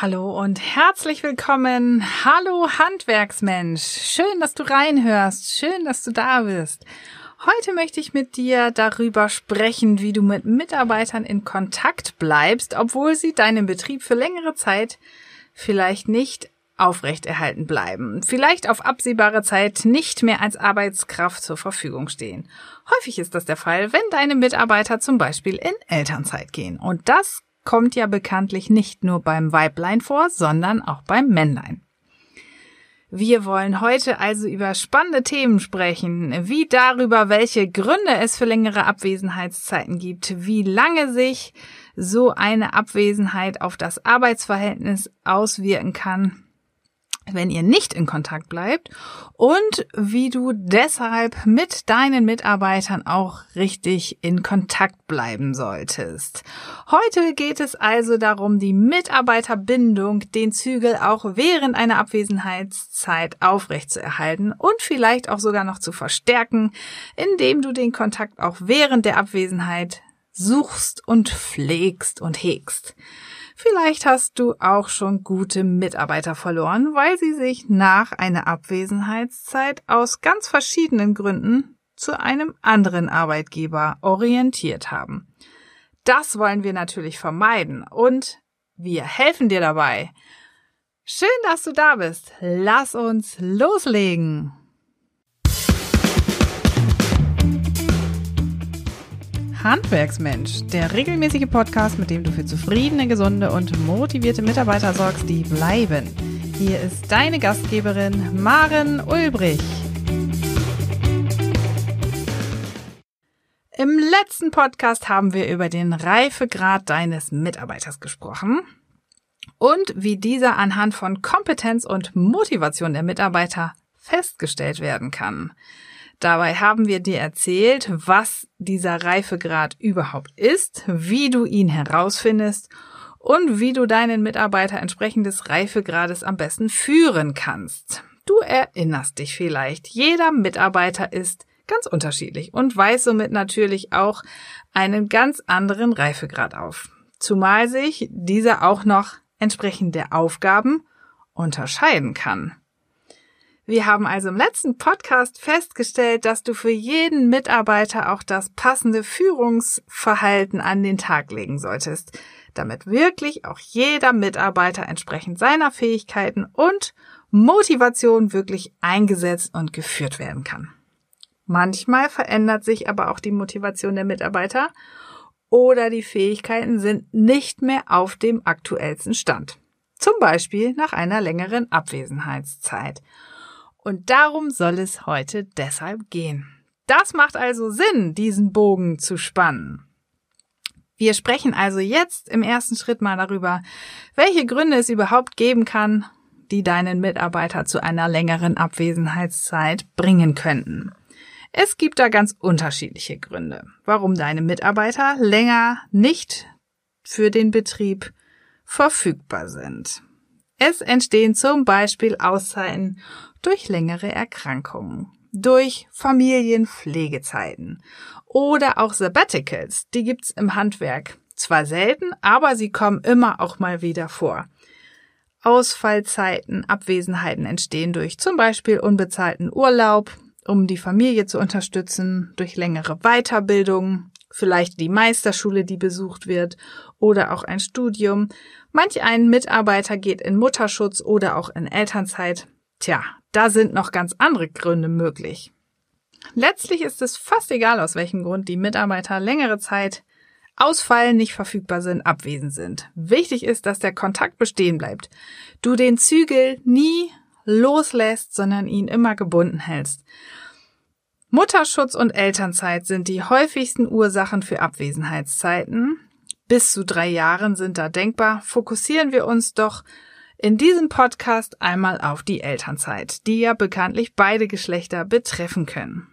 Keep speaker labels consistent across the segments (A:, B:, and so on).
A: Hallo und herzlich willkommen. Hallo Handwerksmensch. Schön, dass du reinhörst. Schön, dass du da bist. Heute möchte ich mit dir darüber sprechen, wie du mit Mitarbeitern in Kontakt bleibst, obwohl sie deinem Betrieb für längere Zeit vielleicht nicht aufrechterhalten bleiben, vielleicht auf absehbare Zeit nicht mehr als Arbeitskraft zur Verfügung stehen. Häufig ist das der Fall, wenn deine Mitarbeiter zum Beispiel in Elternzeit gehen. Und das kommt ja bekanntlich nicht nur beim Weiblein vor, sondern auch beim Männlein. Wir wollen heute also über spannende Themen sprechen, wie darüber, welche Gründe es für längere Abwesenheitszeiten gibt, wie lange sich so eine Abwesenheit auf das Arbeitsverhältnis auswirken kann, wenn ihr nicht in Kontakt bleibt und wie du deshalb mit deinen Mitarbeitern auch richtig in Kontakt bleiben solltest. Heute geht es also darum, die Mitarbeiterbindung, den Zügel auch während einer Abwesenheitszeit aufrechtzuerhalten und vielleicht auch sogar noch zu verstärken, indem du den Kontakt auch während der Abwesenheit suchst und pflegst und hegst. Vielleicht hast du auch schon gute Mitarbeiter verloren, weil sie sich nach einer Abwesenheitszeit aus ganz verschiedenen Gründen zu einem anderen Arbeitgeber orientiert haben. Das wollen wir natürlich vermeiden und wir helfen dir dabei. Schön, dass du da bist. Lass uns loslegen. Handwerksmensch, der regelmäßige Podcast, mit dem du für zufriedene, gesunde und motivierte Mitarbeiter sorgst, die bleiben. Hier ist deine Gastgeberin Maren Ulbrich. Im letzten Podcast haben wir über den Reifegrad deines Mitarbeiters gesprochen und wie dieser anhand von Kompetenz und Motivation der Mitarbeiter festgestellt werden kann. Dabei haben wir dir erzählt, was dieser Reifegrad überhaupt ist, wie du ihn herausfindest und wie du deinen Mitarbeiter entsprechend des Reifegrades am besten führen kannst. Du erinnerst dich vielleicht, jeder Mitarbeiter ist ganz unterschiedlich und weiß somit natürlich auch einen ganz anderen Reifegrad auf. Zumal sich dieser auch noch entsprechend der Aufgaben unterscheiden kann. Wir haben also im letzten Podcast festgestellt, dass du für jeden Mitarbeiter auch das passende Führungsverhalten an den Tag legen solltest, damit wirklich auch jeder Mitarbeiter entsprechend seiner Fähigkeiten und Motivation wirklich eingesetzt und geführt werden kann. Manchmal verändert sich aber auch die Motivation der Mitarbeiter oder die Fähigkeiten sind nicht mehr auf dem aktuellsten Stand. Zum Beispiel nach einer längeren Abwesenheitszeit. Und darum soll es heute deshalb gehen. Das macht also Sinn, diesen Bogen zu spannen. Wir sprechen also jetzt im ersten Schritt mal darüber, welche Gründe es überhaupt geben kann, die deinen Mitarbeiter zu einer längeren Abwesenheitszeit bringen könnten. Es gibt da ganz unterschiedliche Gründe, warum deine Mitarbeiter länger nicht für den Betrieb verfügbar sind. Es entstehen zum Beispiel Auszeiten durch längere Erkrankungen, durch Familienpflegezeiten oder auch Sabbaticals, die gibt's im Handwerk. Zwar selten, aber sie kommen immer auch mal wieder vor. Ausfallzeiten, Abwesenheiten entstehen durch zum Beispiel unbezahlten Urlaub, um die Familie zu unterstützen, durch längere Weiterbildung, vielleicht die Meisterschule, die besucht wird, oder auch ein Studium. Manch ein Mitarbeiter geht in Mutterschutz oder auch in Elternzeit. Tja, da sind noch ganz andere Gründe möglich. Letztlich ist es fast egal, aus welchem Grund die Mitarbeiter längere Zeit ausfallen, nicht verfügbar sind, abwesend sind. Wichtig ist, dass der Kontakt bestehen bleibt. Du den Zügel nie loslässt, sondern ihn immer gebunden hältst. Mutterschutz und Elternzeit sind die häufigsten Ursachen für Abwesenheitszeiten. Bis zu drei Jahren sind da denkbar. Fokussieren wir uns doch in diesem Podcast einmal auf die Elternzeit, die ja bekanntlich beide Geschlechter betreffen können.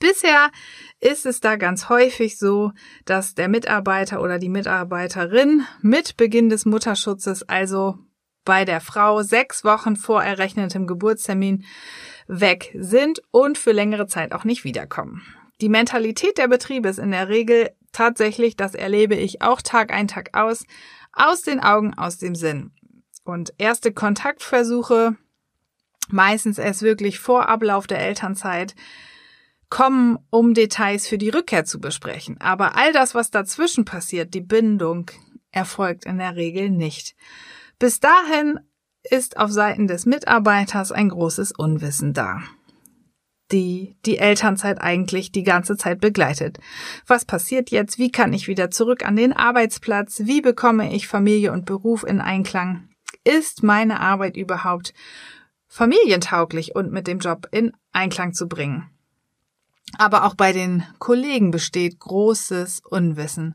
A: Bisher ist es da ganz häufig so, dass der Mitarbeiter oder die Mitarbeiterin mit Beginn des Mutterschutzes, also bei der Frau sechs Wochen vor errechnetem Geburtstermin, weg sind und für längere Zeit auch nicht wiederkommen. Die Mentalität der Betriebe ist in der Regel tatsächlich, das erlebe ich auch Tag ein, Tag aus, Aus den Augen, aus dem Sinn. Und erste Kontaktversuche, meistens erst wirklich vor Ablauf der Elternzeit, kommen, um Details für die Rückkehr zu besprechen. Aber all das, was dazwischen passiert, die Bindung, erfolgt in der Regel nicht. Bis dahin ist auf Seiten des Mitarbeiters ein großes Unwissen da die die Elternzeit eigentlich die ganze Zeit begleitet. Was passiert jetzt? Wie kann ich wieder zurück an den Arbeitsplatz? Wie bekomme ich Familie und Beruf in Einklang? Ist meine Arbeit überhaupt familientauglich und mit dem Job in Einklang zu bringen? Aber auch bei den Kollegen besteht großes Unwissen.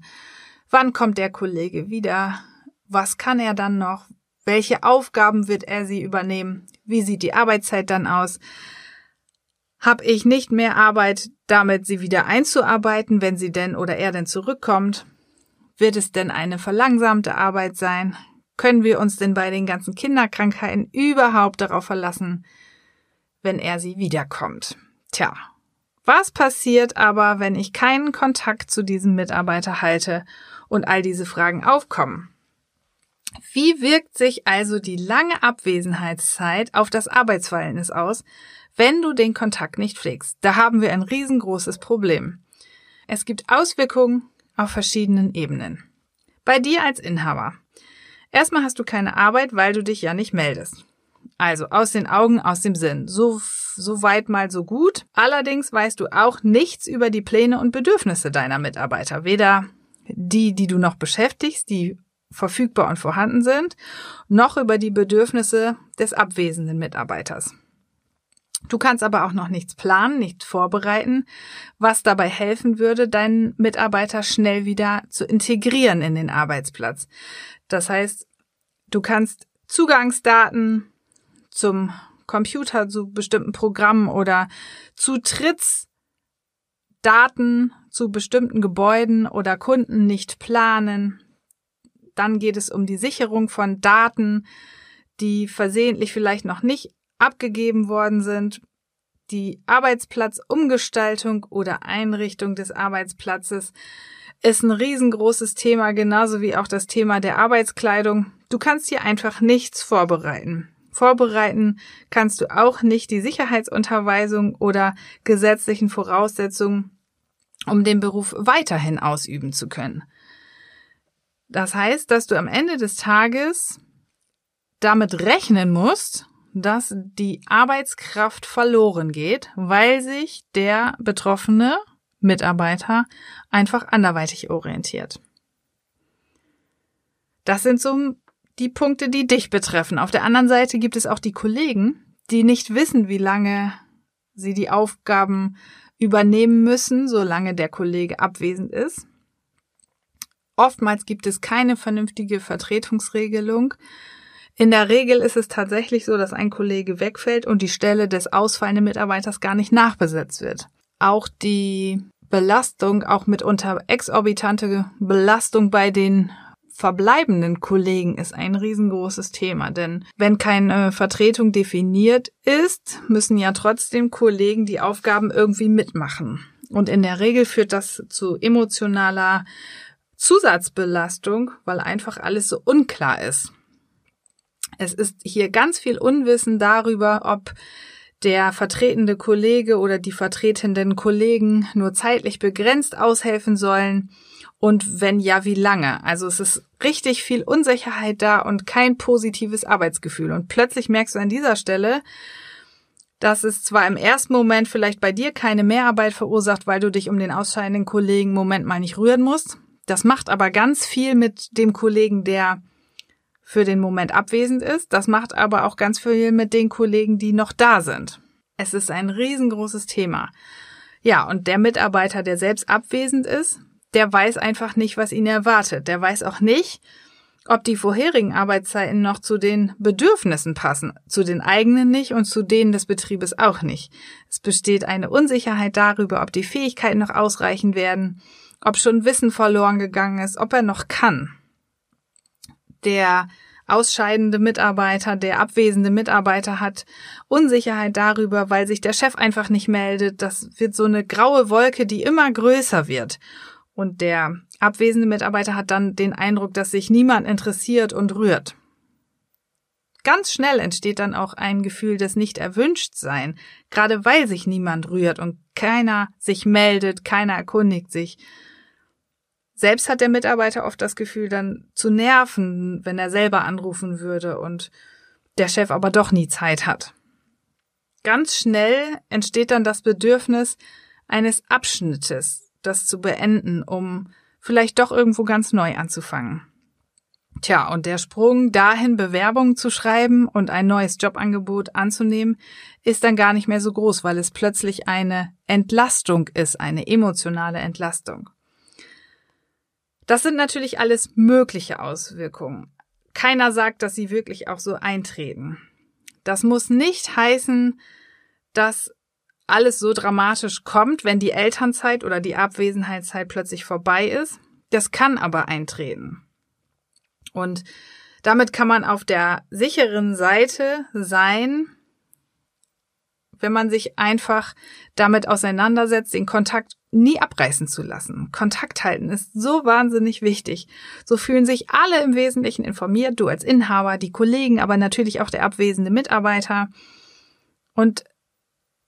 A: Wann kommt der Kollege wieder? Was kann er dann noch? Welche Aufgaben wird er sie übernehmen? Wie sieht die Arbeitszeit dann aus? Hab ich nicht mehr Arbeit, damit sie wieder einzuarbeiten, wenn sie denn oder er denn zurückkommt? Wird es denn eine verlangsamte Arbeit sein? Können wir uns denn bei den ganzen Kinderkrankheiten überhaupt darauf verlassen, wenn er sie wiederkommt? Tja, was passiert aber, wenn ich keinen Kontakt zu diesem Mitarbeiter halte und all diese Fragen aufkommen? Wie wirkt sich also die lange Abwesenheitszeit auf das Arbeitsverhältnis aus, wenn du den Kontakt nicht pflegst? Da haben wir ein riesengroßes Problem. Es gibt Auswirkungen auf verschiedenen Ebenen. Bei dir als Inhaber. Erstmal hast du keine Arbeit, weil du dich ja nicht meldest. Also aus den Augen, aus dem Sinn. So, so weit mal so gut. Allerdings weißt du auch nichts über die Pläne und Bedürfnisse deiner Mitarbeiter. Weder die, die du noch beschäftigst, die verfügbar und vorhanden sind, noch über die Bedürfnisse des abwesenden Mitarbeiters. Du kannst aber auch noch nichts planen, nichts vorbereiten, was dabei helfen würde, deinen Mitarbeiter schnell wieder zu integrieren in den Arbeitsplatz. Das heißt, du kannst Zugangsdaten zum Computer, zu bestimmten Programmen oder Zutrittsdaten zu bestimmten Gebäuden oder Kunden nicht planen. Dann geht es um die Sicherung von Daten, die versehentlich vielleicht noch nicht abgegeben worden sind. Die Arbeitsplatzumgestaltung oder Einrichtung des Arbeitsplatzes ist ein riesengroßes Thema, genauso wie auch das Thema der Arbeitskleidung. Du kannst hier einfach nichts vorbereiten. Vorbereiten kannst du auch nicht die Sicherheitsunterweisung oder gesetzlichen Voraussetzungen, um den Beruf weiterhin ausüben zu können. Das heißt, dass du am Ende des Tages damit rechnen musst, dass die Arbeitskraft verloren geht, weil sich der betroffene Mitarbeiter einfach anderweitig orientiert. Das sind so die Punkte, die dich betreffen. Auf der anderen Seite gibt es auch die Kollegen, die nicht wissen, wie lange sie die Aufgaben übernehmen müssen, solange der Kollege abwesend ist. Oftmals gibt es keine vernünftige Vertretungsregelung. In der Regel ist es tatsächlich so, dass ein Kollege wegfällt und die Stelle des ausfallenden Mitarbeiters gar nicht nachbesetzt wird. Auch die Belastung, auch mitunter exorbitante Belastung bei den verbleibenden Kollegen ist ein riesengroßes Thema, denn wenn keine Vertretung definiert ist, müssen ja trotzdem Kollegen die Aufgaben irgendwie mitmachen. Und in der Regel führt das zu emotionaler Zusatzbelastung, weil einfach alles so unklar ist. Es ist hier ganz viel Unwissen darüber, ob der vertretende Kollege oder die vertretenden Kollegen nur zeitlich begrenzt aushelfen sollen und wenn ja, wie lange? Also es ist richtig viel Unsicherheit da und kein positives Arbeitsgefühl. Und plötzlich merkst du an dieser Stelle, dass es zwar im ersten Moment vielleicht bei dir keine Mehrarbeit verursacht, weil du dich um den ausscheidenden Kollegen Moment mal nicht rühren musst. Das macht aber ganz viel mit dem Kollegen, der für den Moment abwesend ist. Das macht aber auch ganz viel mit den Kollegen, die noch da sind. Es ist ein riesengroßes Thema. Ja, und der Mitarbeiter, der selbst abwesend ist, der weiß einfach nicht, was ihn erwartet. Der weiß auch nicht, ob die vorherigen Arbeitszeiten noch zu den Bedürfnissen passen, zu den eigenen nicht und zu denen des Betriebes auch nicht. Es besteht eine Unsicherheit darüber, ob die Fähigkeiten noch ausreichen werden, ob schon Wissen verloren gegangen ist, ob er noch kann. Der ausscheidende Mitarbeiter, der abwesende Mitarbeiter hat Unsicherheit darüber, weil sich der Chef einfach nicht meldet. Das wird so eine graue Wolke, die immer größer wird. Und der abwesende Mitarbeiter hat dann den Eindruck, dass sich niemand interessiert und rührt. Ganz schnell entsteht dann auch ein Gefühl des Nicht-Erwünschtsein, gerade weil sich niemand rührt und keiner sich meldet, keiner erkundigt sich. Selbst hat der Mitarbeiter oft das Gefühl, dann zu nerven, wenn er selber anrufen würde und der Chef aber doch nie Zeit hat. Ganz schnell entsteht dann das Bedürfnis eines Abschnittes, das zu beenden, um vielleicht doch irgendwo ganz neu anzufangen. Tja, und der Sprung dahin, Bewerbungen zu schreiben und ein neues Jobangebot anzunehmen, ist dann gar nicht mehr so groß, weil es plötzlich eine Entlastung ist, eine emotionale Entlastung. Das sind natürlich alles mögliche Auswirkungen. Keiner sagt, dass sie wirklich auch so eintreten. Das muss nicht heißen, dass alles so dramatisch kommt, wenn die Elternzeit oder die Abwesenheitszeit plötzlich vorbei ist. Das kann aber eintreten. Und damit kann man auf der sicheren Seite sein, wenn man sich einfach damit auseinandersetzt, den Kontakt nie abreißen zu lassen. Kontakt halten ist so wahnsinnig wichtig. So fühlen sich alle im Wesentlichen informiert, du als Inhaber, die Kollegen, aber natürlich auch der abwesende Mitarbeiter. Und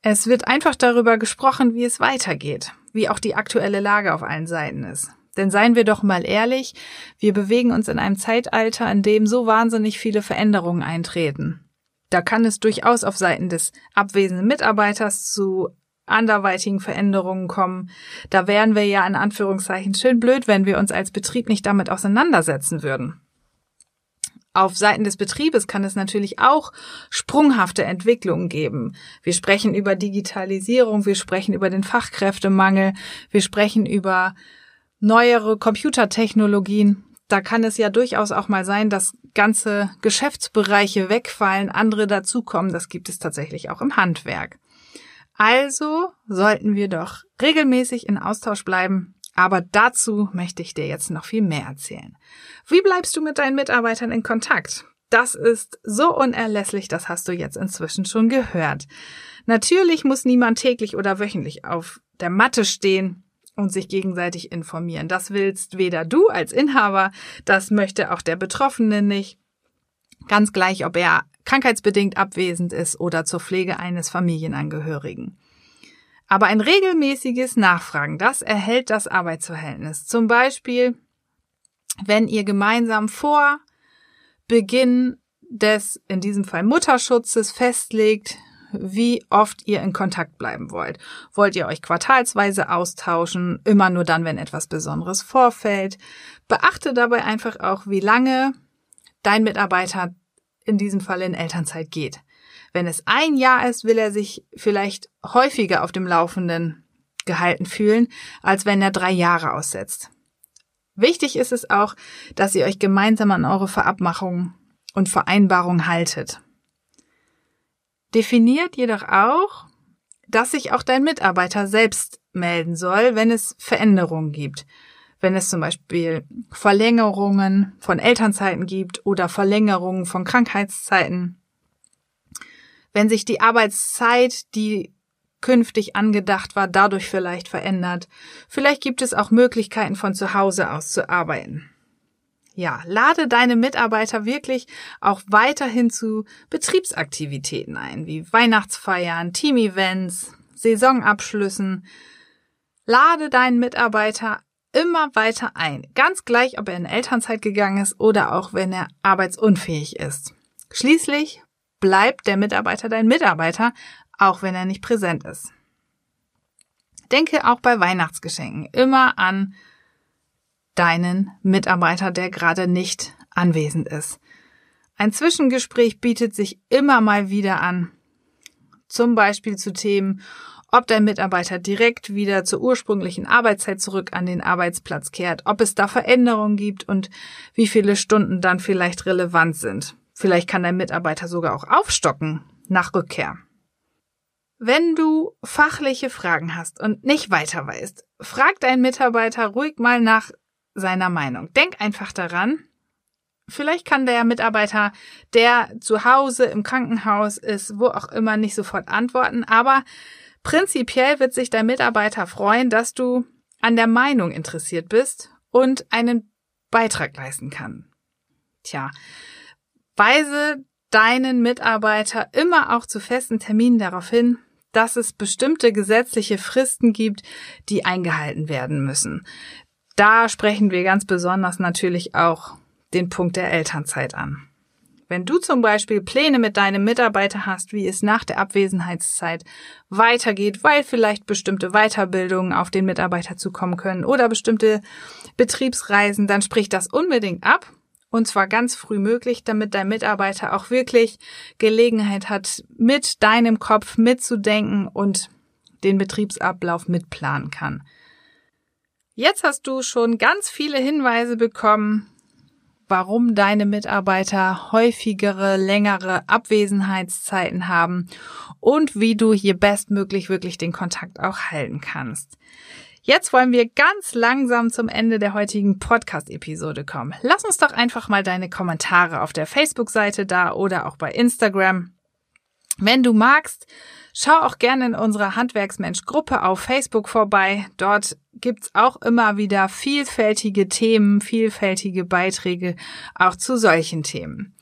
A: es wird einfach darüber gesprochen, wie es weitergeht, wie auch die aktuelle Lage auf allen Seiten ist. Denn seien wir doch mal ehrlich, wir bewegen uns in einem Zeitalter, in dem so wahnsinnig viele Veränderungen eintreten. Da kann es durchaus auf Seiten des abwesenden Mitarbeiters zu anderweitigen Veränderungen kommen. Da wären wir ja in Anführungszeichen schön blöd, wenn wir uns als Betrieb nicht damit auseinandersetzen würden. Auf Seiten des Betriebes kann es natürlich auch sprunghafte Entwicklungen geben. Wir sprechen über Digitalisierung, wir sprechen über den Fachkräftemangel, wir sprechen über neuere Computertechnologien. Da kann es ja durchaus auch mal sein, dass ganze Geschäftsbereiche wegfallen, andere dazukommen. Das gibt es tatsächlich auch im Handwerk. Also sollten wir doch regelmäßig in Austausch bleiben. Aber dazu möchte ich dir jetzt noch viel mehr erzählen. Wie bleibst du mit deinen Mitarbeitern in Kontakt? Das ist so unerlässlich, das hast du jetzt inzwischen schon gehört. Natürlich muss niemand täglich oder wöchentlich auf der Matte stehen und sich gegenseitig informieren. Das willst weder du als Inhaber, das möchte auch der Betroffene nicht. Ganz gleich, ob er krankheitsbedingt abwesend ist oder zur Pflege eines Familienangehörigen. Aber ein regelmäßiges Nachfragen, das erhält das Arbeitsverhältnis. Zum Beispiel, wenn ihr gemeinsam vor Beginn des, in diesem Fall Mutterschutzes festlegt, wie oft ihr in Kontakt bleiben wollt. Wollt ihr euch quartalsweise austauschen, immer nur dann, wenn etwas Besonderes vorfällt. Beachte dabei einfach auch, wie lange dein Mitarbeiter in diesem Fall in Elternzeit geht. Wenn es ein Jahr ist, will er sich vielleicht häufiger auf dem Laufenden gehalten fühlen, als wenn er drei Jahre aussetzt. Wichtig ist es auch, dass ihr euch gemeinsam an eure Verabmachungen und Vereinbarungen haltet. Definiert jedoch auch, dass sich auch dein Mitarbeiter selbst melden soll, wenn es Veränderungen gibt. Wenn es zum Beispiel Verlängerungen von Elternzeiten gibt oder Verlängerungen von Krankheitszeiten. Wenn sich die Arbeitszeit, die künftig angedacht war, dadurch vielleicht verändert. Vielleicht gibt es auch Möglichkeiten von zu Hause aus zu arbeiten. Ja, lade deine Mitarbeiter wirklich auch weiterhin zu Betriebsaktivitäten ein, wie Weihnachtsfeiern, Teamevents, Saisonabschlüssen. Lade deinen Mitarbeiter immer weiter ein, ganz gleich, ob er in Elternzeit gegangen ist oder auch wenn er arbeitsunfähig ist. Schließlich bleibt der Mitarbeiter dein Mitarbeiter, auch wenn er nicht präsent ist. Denke auch bei Weihnachtsgeschenken immer an deinen Mitarbeiter, der gerade nicht anwesend ist. Ein Zwischengespräch bietet sich immer mal wieder an. Zum Beispiel zu Themen, ob dein Mitarbeiter direkt wieder zur ursprünglichen Arbeitszeit zurück an den Arbeitsplatz kehrt, ob es da Veränderungen gibt und wie viele Stunden dann vielleicht relevant sind. Vielleicht kann dein Mitarbeiter sogar auch aufstocken nach Rückkehr. Wenn du fachliche Fragen hast und nicht weiter weißt, frag deinen Mitarbeiter ruhig mal nach seiner Meinung. Denk einfach daran, vielleicht kann der Mitarbeiter, der zu Hause im Krankenhaus ist, wo auch immer, nicht sofort antworten, aber prinzipiell wird sich dein Mitarbeiter freuen, dass du an der Meinung interessiert bist und einen Beitrag leisten kann. Tja, weise deinen Mitarbeiter immer auch zu festen Terminen darauf hin, dass es bestimmte gesetzliche Fristen gibt, die eingehalten werden müssen. Da sprechen wir ganz besonders natürlich auch den Punkt der Elternzeit an. Wenn du zum Beispiel Pläne mit deinem Mitarbeiter hast, wie es nach der Abwesenheitszeit weitergeht, weil vielleicht bestimmte Weiterbildungen auf den Mitarbeiter zukommen können oder bestimmte Betriebsreisen, dann sprich das unbedingt ab und zwar ganz früh möglich, damit dein Mitarbeiter auch wirklich Gelegenheit hat, mit deinem Kopf mitzudenken und den Betriebsablauf mitplanen kann. Jetzt hast du schon ganz viele Hinweise bekommen, warum deine Mitarbeiter häufigere, längere Abwesenheitszeiten haben und wie du hier bestmöglich wirklich den Kontakt auch halten kannst. Jetzt wollen wir ganz langsam zum Ende der heutigen Podcast-Episode kommen. Lass uns doch einfach mal deine Kommentare auf der Facebook-Seite da oder auch bei Instagram. Wenn du magst, schau auch gerne in unserer Handwerksmensch-Gruppe auf Facebook vorbei. Dort gibt's auch immer wieder vielfältige Themen, vielfältige Beiträge auch zu solchen Themen.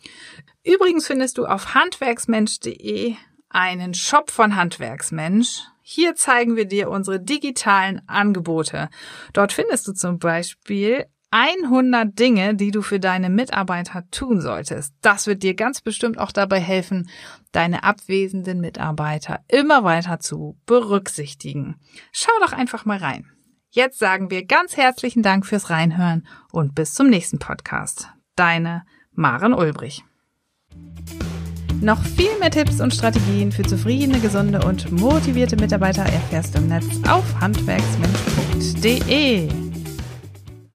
A: Übrigens findest du auf handwerksmensch.de einen Shop von Handwerksmensch. Hier zeigen wir dir unsere digitalen Angebote. Dort findest du zum Beispiel 100 Dinge, die du für deine Mitarbeiter tun solltest. Das wird dir ganz bestimmt auch dabei helfen, deine abwesenden Mitarbeiter immer weiter zu berücksichtigen. Schau doch einfach mal rein. Jetzt sagen wir ganz herzlichen Dank fürs Reinhören und bis zum nächsten Podcast. Deine Maren Ulbrich. Noch viel mehr Tipps und Strategien für zufriedene, gesunde und motivierte Mitarbeiter erfährst du im Netz auf handwerksmensch.de.